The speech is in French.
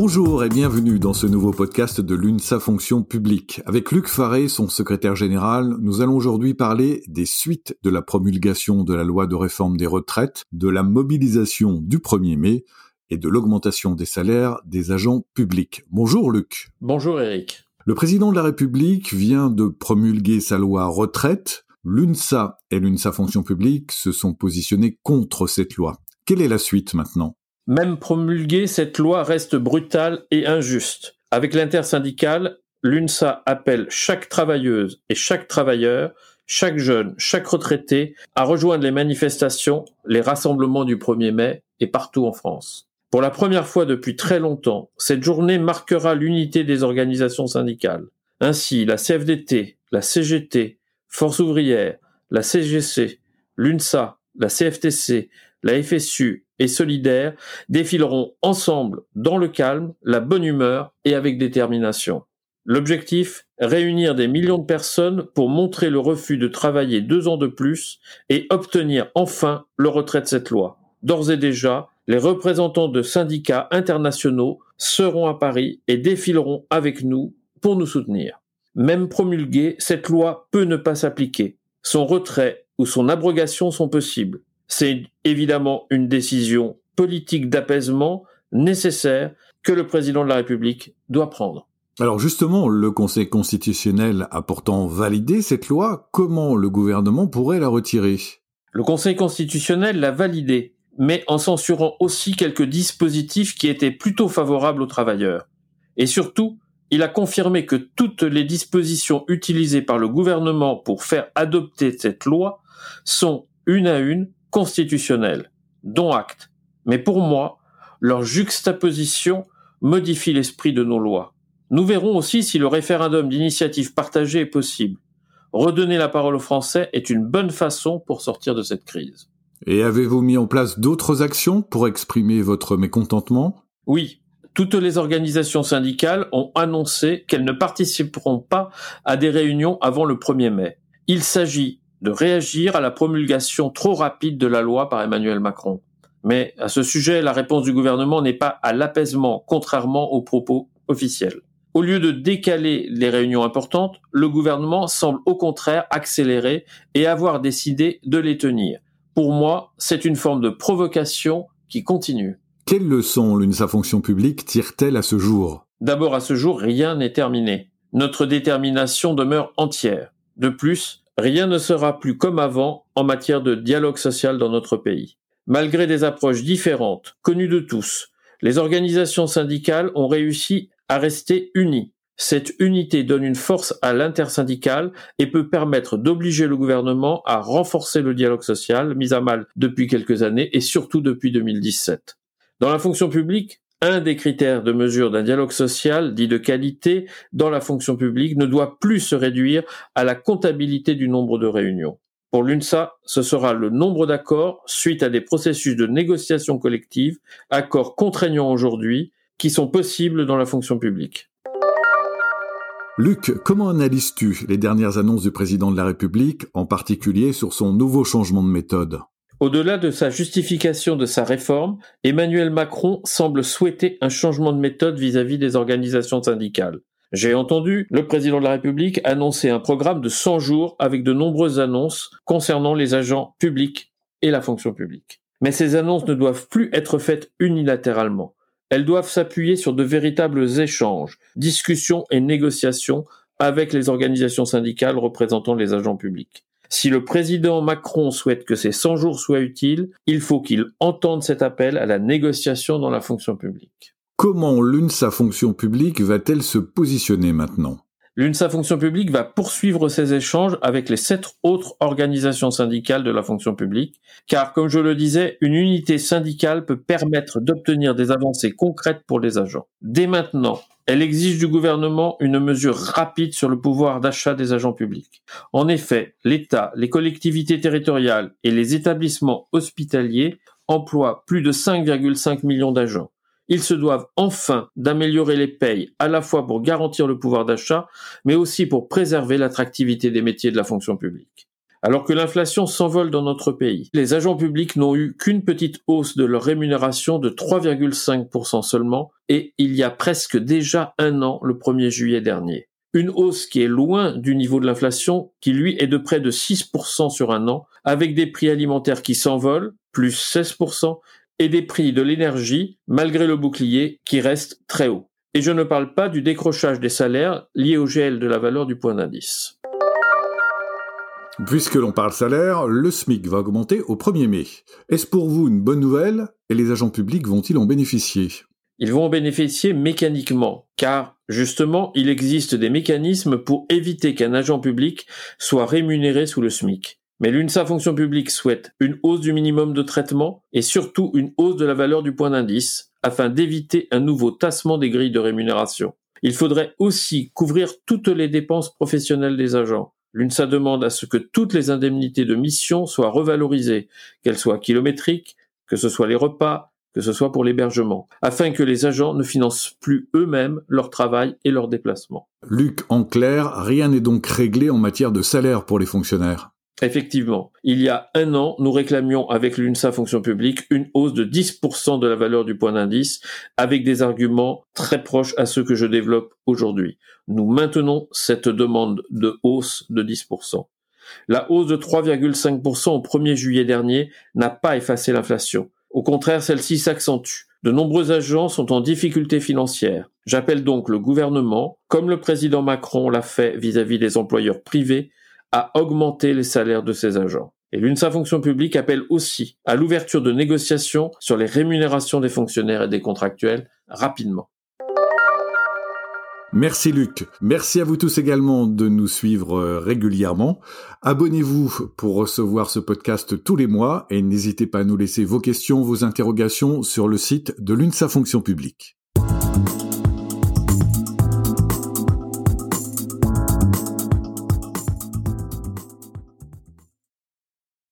Bonjour et bienvenue dans ce nouveau podcast de l'UNSA Fonction publique. Avec Luc Faré, son secrétaire général, nous allons aujourd'hui parler des suites de la promulgation de la loi de réforme des retraites, de la mobilisation du 1er mai et de l'augmentation des salaires des agents publics. Bonjour Luc. Bonjour Eric. Le président de la République vient de promulguer sa loi retraite. L'UNSA et l'UNSA Fonction publique se sont positionnés contre cette loi. Quelle est la suite maintenant? Même promulguée, cette loi reste brutale et injuste. Avec l'intersyndicale, l'UNSA appelle chaque travailleuse et chaque travailleur, chaque jeune, chaque retraité à rejoindre les manifestations, les rassemblements du 1er mai et partout en France. Pour la première fois depuis très longtemps, cette journée marquera l'unité des organisations syndicales. Ainsi, la CFDT, la CGT, Force ouvrière, la CGC, l'UNSA, la CFTC, la FSU et Solidaire défileront ensemble dans le calme, la bonne humeur et avec détermination. L'objectif Réunir des millions de personnes pour montrer le refus de travailler deux ans de plus et obtenir enfin le retrait de cette loi. D'ores et déjà, les représentants de syndicats internationaux seront à Paris et défileront avec nous pour nous soutenir. Même promulguée, cette loi peut ne pas s'appliquer. Son retrait ou son abrogation sont possibles. C'est évidemment une décision politique d'apaisement nécessaire que le président de la République doit prendre. Alors justement, le Conseil constitutionnel a pourtant validé cette loi, comment le gouvernement pourrait la retirer? Le Conseil constitutionnel l'a validée, mais en censurant aussi quelques dispositifs qui étaient plutôt favorables aux travailleurs. Et surtout, il a confirmé que toutes les dispositions utilisées par le gouvernement pour faire adopter cette loi sont, une à une, constitutionnels, dont acte. Mais pour moi, leur juxtaposition modifie l'esprit de nos lois. Nous verrons aussi si le référendum d'initiative partagée est possible. Redonner la parole aux Français est une bonne façon pour sortir de cette crise. Et avez-vous mis en place d'autres actions pour exprimer votre mécontentement? Oui. Toutes les organisations syndicales ont annoncé qu'elles ne participeront pas à des réunions avant le 1er mai. Il s'agit de réagir à la promulgation trop rapide de la loi par Emmanuel Macron. Mais à ce sujet, la réponse du gouvernement n'est pas à l'apaisement, contrairement aux propos officiels. Au lieu de décaler les réunions importantes, le gouvernement semble au contraire accélérer et avoir décidé de les tenir. Pour moi, c'est une forme de provocation qui continue. Quelle leçon l'UNSA Fonction publique tire-t-elle à ce jour? D'abord, à ce jour, rien n'est terminé. Notre détermination demeure entière. De plus, Rien ne sera plus comme avant en matière de dialogue social dans notre pays. Malgré des approches différentes, connues de tous, les organisations syndicales ont réussi à rester unies. Cette unité donne une force à l'intersyndicale et peut permettre d'obliger le gouvernement à renforcer le dialogue social mis à mal depuis quelques années et surtout depuis 2017. Dans la fonction publique, un des critères de mesure d'un dialogue social dit de qualité dans la fonction publique ne doit plus se réduire à la comptabilité du nombre de réunions. Pour l'UNSA, ce sera le nombre d'accords suite à des processus de négociation collective, accords contraignants aujourd'hui, qui sont possibles dans la fonction publique. Luc, comment analyses-tu les dernières annonces du président de la République, en particulier sur son nouveau changement de méthode? Au-delà de sa justification de sa réforme, Emmanuel Macron semble souhaiter un changement de méthode vis-à-vis des organisations syndicales. J'ai entendu le président de la République annoncer un programme de 100 jours avec de nombreuses annonces concernant les agents publics et la fonction publique. Mais ces annonces ne doivent plus être faites unilatéralement. Elles doivent s'appuyer sur de véritables échanges, discussions et négociations avec les organisations syndicales représentant les agents publics. Si le président Macron souhaite que ces 100 jours soient utiles, il faut qu'il entende cet appel à la négociation dans la fonction publique. Comment l'UNSA fonction publique va-t-elle se positionner maintenant? L'UNSA fonction publique va poursuivre ses échanges avec les sept autres organisations syndicales de la fonction publique, car comme je le disais, une unité syndicale peut permettre d'obtenir des avancées concrètes pour les agents. Dès maintenant, elle exige du gouvernement une mesure rapide sur le pouvoir d'achat des agents publics. En effet, l'État, les collectivités territoriales et les établissements hospitaliers emploient plus de 5,5 millions d'agents ils se doivent enfin d'améliorer les payes à la fois pour garantir le pouvoir d'achat, mais aussi pour préserver l'attractivité des métiers de la fonction publique. Alors que l'inflation s'envole dans notre pays, les agents publics n'ont eu qu'une petite hausse de leur rémunération de 3,5% seulement, et il y a presque déjà un an, le 1er juillet dernier. Une hausse qui est loin du niveau de l'inflation, qui lui est de près de 6% sur un an, avec des prix alimentaires qui s'envolent, plus 16%, et des prix de l'énergie, malgré le bouclier, qui reste très haut. Et je ne parle pas du décrochage des salaires lié au gel de la valeur du point d'indice. Puisque l'on parle salaire, le SMIC va augmenter au 1er mai. Est-ce pour vous une bonne nouvelle et les agents publics vont-ils en bénéficier? Ils vont en bénéficier mécaniquement, car justement, il existe des mécanismes pour éviter qu'un agent public soit rémunéré sous le SMIC. Mais l'UNSA Fonction publique souhaite une hausse du minimum de traitement et surtout une hausse de la valeur du point d'indice afin d'éviter un nouveau tassement des grilles de rémunération. Il faudrait aussi couvrir toutes les dépenses professionnelles des agents. L'UNSA demande à ce que toutes les indemnités de mission soient revalorisées, qu'elles soient kilométriques, que ce soit les repas, que ce soit pour l'hébergement, afin que les agents ne financent plus eux-mêmes leur travail et leurs déplacements. Luc, en clair, rien n'est donc réglé en matière de salaire pour les fonctionnaires. Effectivement, il y a un an, nous réclamions avec l'UNSA Fonction publique une hausse de 10% de la valeur du point d'indice, avec des arguments très proches à ceux que je développe aujourd'hui. Nous maintenons cette demande de hausse de 10%. La hausse de 3,5% au 1er juillet dernier n'a pas effacé l'inflation. Au contraire, celle-ci s'accentue. De nombreux agents sont en difficulté financière. J'appelle donc le gouvernement, comme le président Macron l'a fait vis-à-vis des employeurs privés, à augmenter les salaires de ses agents. Et l'UNSA Fonction publique appelle aussi à l'ouverture de négociations sur les rémunérations des fonctionnaires et des contractuels rapidement. Merci Luc. Merci à vous tous également de nous suivre euh, régulièrement. Abonnez-vous pour recevoir ce podcast tous les mois et n'hésitez pas à nous laisser vos questions, vos interrogations sur le site de l'UNSA Fonction publique.